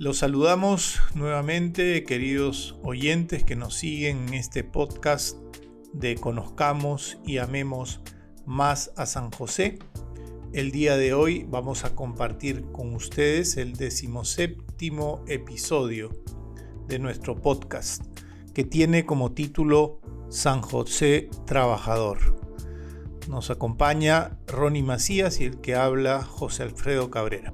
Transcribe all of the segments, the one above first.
Los saludamos nuevamente, queridos oyentes que nos siguen en este podcast de Conozcamos y Amemos más a San José. El día de hoy vamos a compartir con ustedes el decimoséptimo episodio de nuestro podcast, que tiene como título San José Trabajador. Nos acompaña Ronnie Macías y el que habla José Alfredo Cabrera.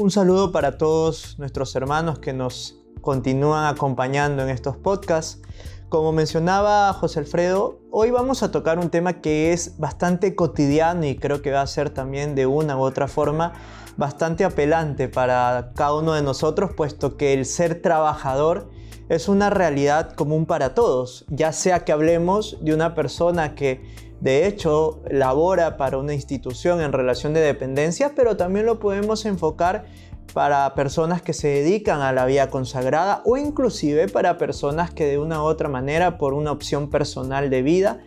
Un saludo para todos nuestros hermanos que nos continúan acompañando en estos podcasts. Como mencionaba José Alfredo, hoy vamos a tocar un tema que es bastante cotidiano y creo que va a ser también de una u otra forma bastante apelante para cada uno de nosotros, puesto que el ser trabajador es una realidad común para todos, ya sea que hablemos de una persona que de hecho labora para una institución en relación de dependencia, pero también lo podemos enfocar para personas que se dedican a la vía consagrada o inclusive para personas que de una u otra manera, por una opción personal de vida,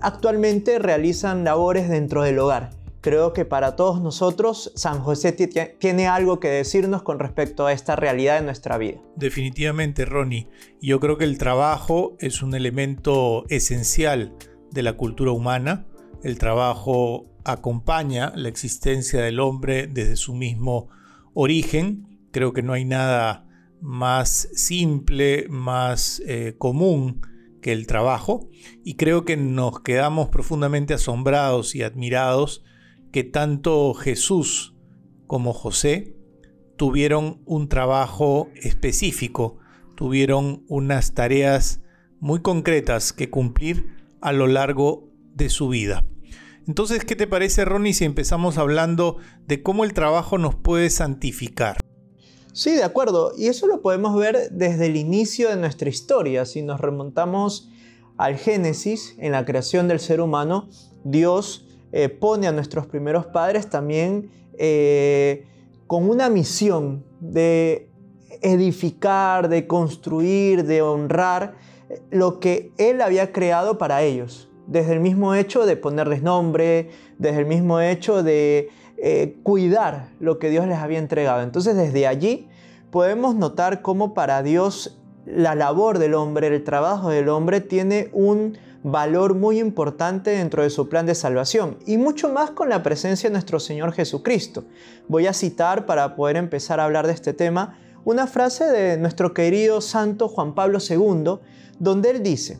actualmente realizan labores dentro del hogar. Creo que para todos nosotros San José tiene algo que decirnos con respecto a esta realidad de nuestra vida. Definitivamente, Ronnie. Yo creo que el trabajo es un elemento esencial de la cultura humana. El trabajo acompaña la existencia del hombre desde su mismo origen. Creo que no hay nada más simple, más eh, común que el trabajo. Y creo que nos quedamos profundamente asombrados y admirados que tanto Jesús como José tuvieron un trabajo específico, tuvieron unas tareas muy concretas que cumplir a lo largo de su vida. Entonces, ¿qué te parece, Ronnie, si empezamos hablando de cómo el trabajo nos puede santificar? Sí, de acuerdo. Y eso lo podemos ver desde el inicio de nuestra historia. Si nos remontamos al Génesis, en la creación del ser humano, Dios eh, pone a nuestros primeros padres también eh, con una misión de edificar, de construir, de honrar lo que Él había creado para ellos. Desde el mismo hecho de ponerles nombre, desde el mismo hecho de cuidar lo que Dios les había entregado. Entonces desde allí podemos notar cómo para Dios la labor del hombre, el trabajo del hombre tiene un valor muy importante dentro de su plan de salvación y mucho más con la presencia de nuestro Señor Jesucristo. Voy a citar para poder empezar a hablar de este tema una frase de nuestro querido santo Juan Pablo II, donde él dice,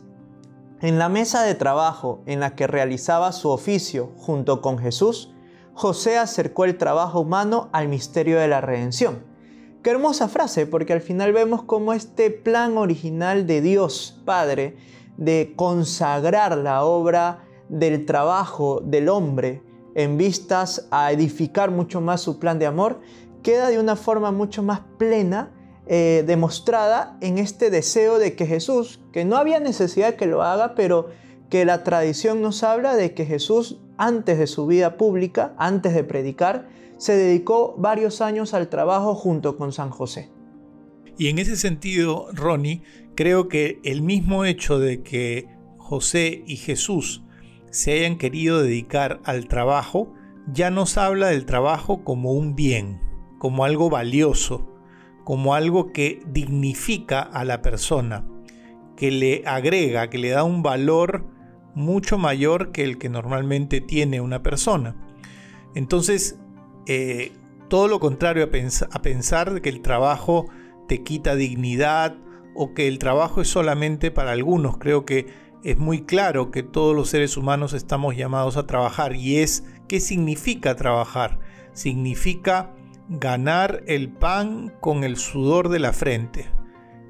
en la mesa de trabajo en la que realizaba su oficio junto con Jesús, José acercó el trabajo humano al misterio de la redención. Qué hermosa frase, porque al final vemos cómo este plan original de Dios Padre de consagrar la obra del trabajo del hombre en vistas a edificar mucho más su plan de amor, queda de una forma mucho más plena eh, demostrada en este deseo de que Jesús, que no había necesidad que lo haga, pero que la tradición nos habla de que Jesús, antes de su vida pública, antes de predicar, se dedicó varios años al trabajo junto con San José. Y en ese sentido, Ronnie, creo que el mismo hecho de que José y Jesús se hayan querido dedicar al trabajo, ya nos habla del trabajo como un bien, como algo valioso, como algo que dignifica a la persona, que le agrega, que le da un valor mucho mayor que el que normalmente tiene una persona. Entonces, eh, todo lo contrario a, a pensar que el trabajo te quita dignidad o que el trabajo es solamente para algunos. Creo que es muy claro que todos los seres humanos estamos llamados a trabajar y es ¿qué significa trabajar? Significa ganar el pan con el sudor de la frente,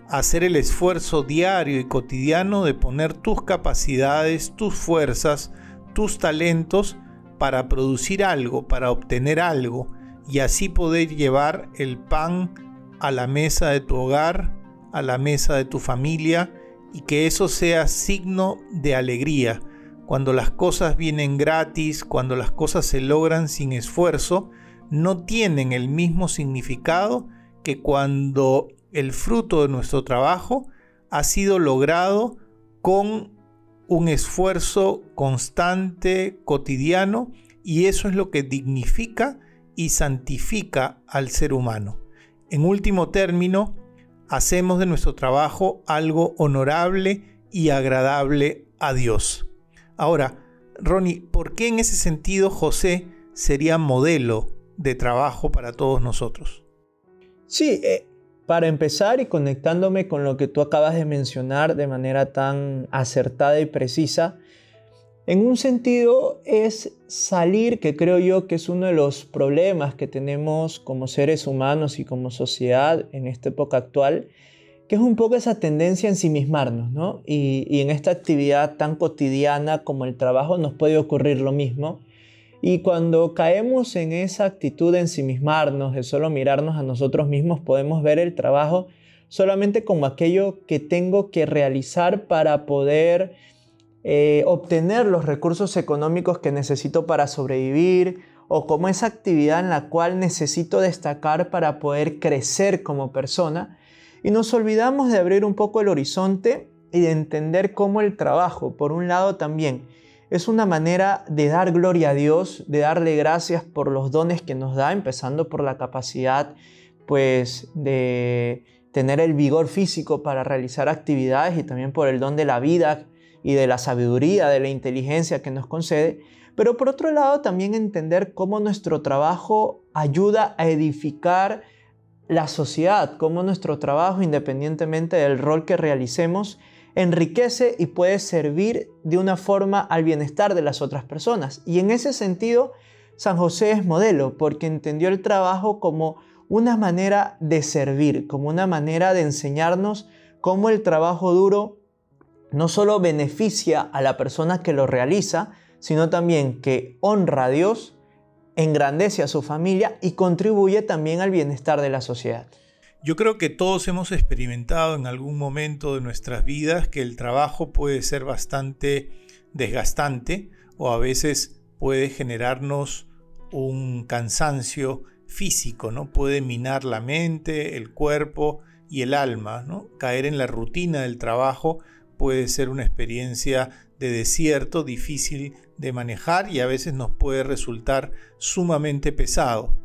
hacer el esfuerzo diario y cotidiano de poner tus capacidades, tus fuerzas, tus talentos para producir algo, para obtener algo y así poder llevar el pan a la mesa de tu hogar, a la mesa de tu familia y que eso sea signo de alegría. Cuando las cosas vienen gratis, cuando las cosas se logran sin esfuerzo, no tienen el mismo significado que cuando el fruto de nuestro trabajo ha sido logrado con un esfuerzo constante, cotidiano, y eso es lo que dignifica y santifica al ser humano En último término, hacemos de nuestro trabajo algo honorable y agradable a Dios. Ahora, Ronnie, ¿por qué en ese sentido José sería modelo de trabajo para todos nosotros? Sí, eh, para empezar y conectándome con lo que tú acabas de mencionar de manera tan acertada y precisa, en un sentido es salir, que creo yo que es uno de los problemas que tenemos como seres humanos y como sociedad en esta época actual, que es un poco esa tendencia a ensimismarnos, ¿no? Y, en esta actividad tan cotidiana como el trabajo nos puede ocurrir lo mismo. Y cuando caemos en esa actitud de ensimismarnos, de solo mirarnos a nosotros mismos, podemos ver el trabajo solamente como aquello que tengo que realizar para poder eh, obtener los recursos económicos que necesito para sobrevivir o como esa actividad en la cual necesito destacar para poder crecer como persona. Y nos olvidamos de abrir un poco el horizonte y de entender cómo el trabajo, por un lado también, es una manera de dar gloria a Dios, de darle gracias por los dones que nos da, empezando por la capacidad pues de tener el vigor físico para realizar actividades y también por el don de la vida y de la sabiduría, de la inteligencia que nos concede, pero por otro lado también entender cómo nuestro trabajo ayuda a edificar la sociedad, cómo nuestro trabajo, independientemente del rol que realicemos, enriquece y puede servir de una forma al bienestar de las otras personas. Y en ese sentido, San José es modelo porque entendió el trabajo como una manera de servir, como una manera de enseñarnos cómo el trabajo duro no solo beneficia a la persona que lo realiza, sino también que honra a Dios engrandece a su familia y contribuye también al bienestar de la sociedad. Yo creo que todos hemos experimentado en algún momento de nuestras vidas que el trabajo puede ser bastante desgastante o a veces puede generarnos un cansancio físico, ¿no? Puede minar la mente, el cuerpo y el alma, ¿no? Caer en la rutina del trabajo puede ser una experiencia de desierto difícil de manejar y a veces nos puede resultar sumamente pesado.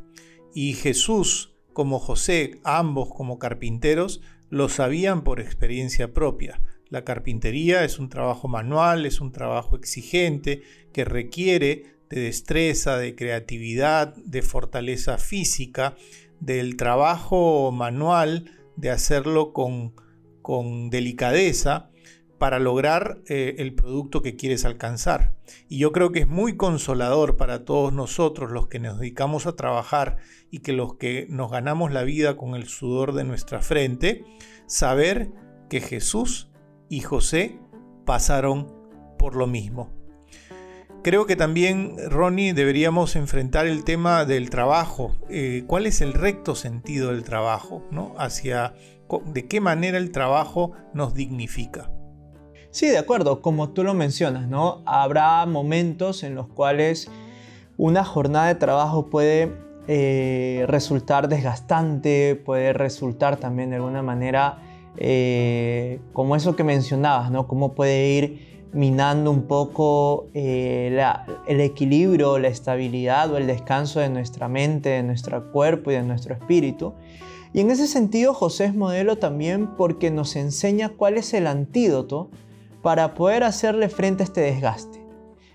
Y Jesús, como José, ambos como carpinteros, lo sabían por experiencia propia. La carpintería es un trabajo manual, es un trabajo exigente que requiere de destreza, de creatividad, de fortaleza física, del trabajo manual, de hacerlo con, con delicadeza para lograr eh, el producto que quieres alcanzar. Y yo creo que es muy consolador para todos nosotros los que nos dedicamos a trabajar y que los que nos ganamos la vida con el sudor de nuestra frente, saber que Jesús y José pasaron por lo mismo. Creo que también, Ronnie, deberíamos enfrentar el tema del trabajo. Eh, ¿Cuál es el recto sentido del trabajo? ¿no? Hacia, ¿De qué manera el trabajo nos dignifica? Sí, de acuerdo, como tú lo mencionas, ¿no? Habrá momentos en los cuales una jornada de trabajo puede eh, resultar desgastante, puede resultar también de alguna manera eh, como eso que mencionabas, ¿no? Cómo puede ir minando un poco eh, el equilibrio, la estabilidad o el descanso de nuestra mente, de nuestro cuerpo y de nuestro espíritu. Y en ese sentido José es modelo también porque nos enseña cuál es el antídoto para poder hacerle frente a este desgaste.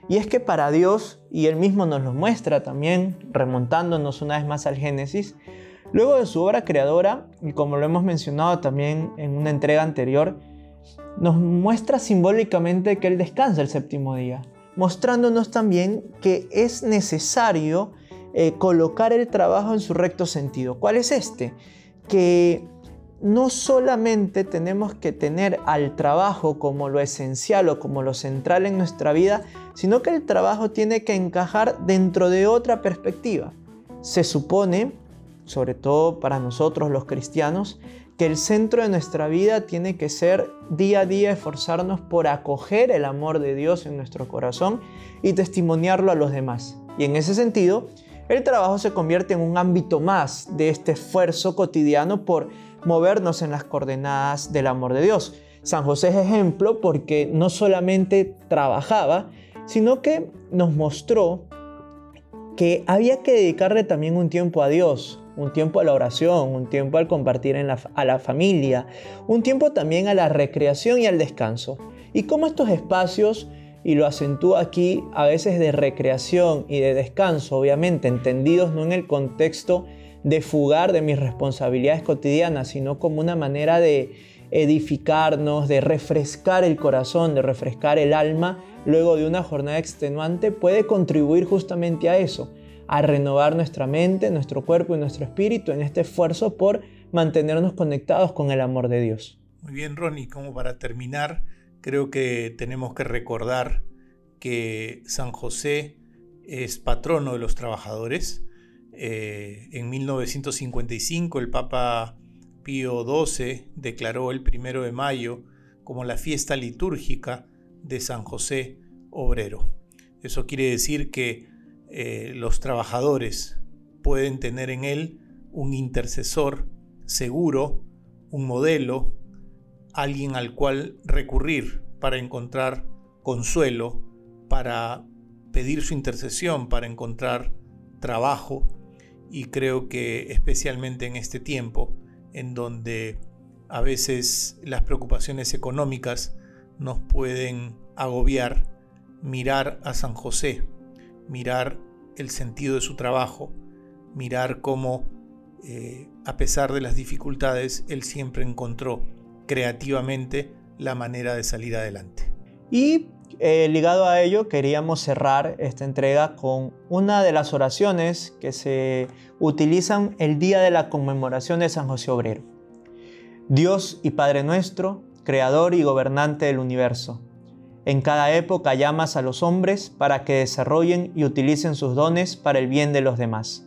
Y es que para Dios, y Él mismo nos lo muestra también, remontándonos una vez más al Génesis, luego de su obra creadora, y como lo hemos mencionado también en una entrega anterior, nos muestra simbólicamente que Él descansa el séptimo día, mostrándonos también que es necesario eh, colocar el trabajo en su recto sentido. ¿Cuál es este? Que no solamente tenemos que tener al trabajo como lo esencial o como lo central en nuestra vida, sino que el trabajo tiene que encajar dentro de otra perspectiva. Se supone, sobre todo para nosotros los cristianos, que el centro de nuestra vida tiene que ser día a día esforzarnos por acoger el amor de Dios en nuestro corazón y testimoniarlo a los demás. Y en ese sentido, el trabajo se convierte en un ámbito más de este esfuerzo cotidiano por movernos en las coordenadas del amor de Dios. San José es ejemplo porque no solamente trabajaba, sino que nos mostró que había que dedicarle también un tiempo a Dios, un tiempo a la oración, un tiempo al compartir a la familia, un tiempo también a la recreación y al descanso. Y cómo estos espacios, y lo acentúo aquí, a veces de recreación y de descanso, obviamente entendidos no en el contexto de fugar de mis responsabilidades cotidianas, sino como una manera de edificarnos, de refrescar el corazón, de refrescar el alma luego de una jornada extenuante, puede contribuir justamente a eso, a renovar nuestra mente, nuestro cuerpo y nuestro espíritu en este esfuerzo por mantenernos conectados con el amor de Dios. Muy bien, Ronnie, como para terminar, creo que tenemos que recordar que San José es patrono de los trabajadores. Eh, en 1955 el Papa Pío XII declaró el primero de mayo como la fiesta litúrgica de San José Obrero. Eso quiere decir que eh, los trabajadores pueden tener en él un intercesor seguro, un modelo, alguien al cual recurrir para encontrar consuelo, para pedir su intercesión, para encontrar trabajo. Y creo que especialmente en este tiempo, en donde a veces las preocupaciones económicas nos pueden agobiar, mirar a San José, mirar el sentido de su trabajo, mirar cómo, eh, a pesar de las dificultades, él siempre encontró creativamente la manera de salir adelante. Y eh, ligado a ello, queríamos cerrar esta entrega con una de las oraciones que se utilizan el día de la conmemoración de San José Obrero. Dios y Padre nuestro, Creador y Gobernante del universo, en cada época llamas a los hombres para que desarrollen y utilicen sus dones para el bien de los demás.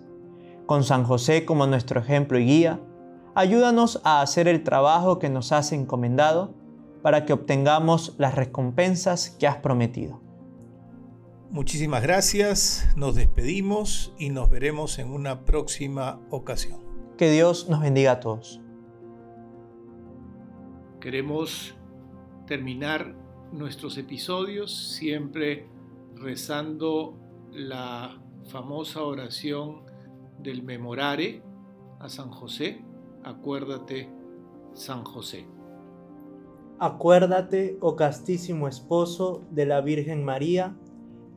Con San José como nuestro ejemplo y guía, ayúdanos a hacer el trabajo que nos has encomendado para que obtengamos las recompensas que has prometido. Muchísimas gracias, nos despedimos y nos veremos en una próxima ocasión. Que Dios nos bendiga a todos. Queremos terminar nuestros episodios siempre rezando la famosa oración del memorare a San José. Acuérdate, San José. Acuérdate, oh castísimo esposo de la Virgen María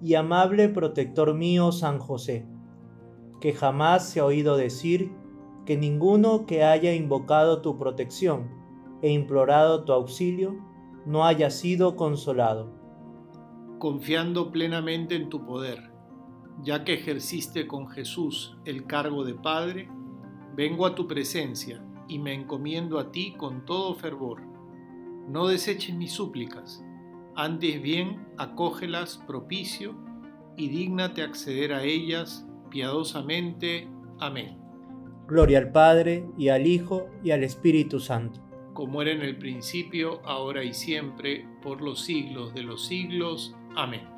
y amable protector mío San José, que jamás se ha oído decir que ninguno que haya invocado tu protección e implorado tu auxilio no haya sido consolado. Confiando plenamente en tu poder, ya que ejerciste con Jesús el cargo de Padre, vengo a tu presencia y me encomiendo a ti con todo fervor. No deseches mis súplicas, antes bien acógelas propicio y dígnate acceder a ellas piadosamente. Amén. Gloria al Padre y al Hijo y al Espíritu Santo como era en el principio, ahora y siempre, por los siglos de los siglos. Amén.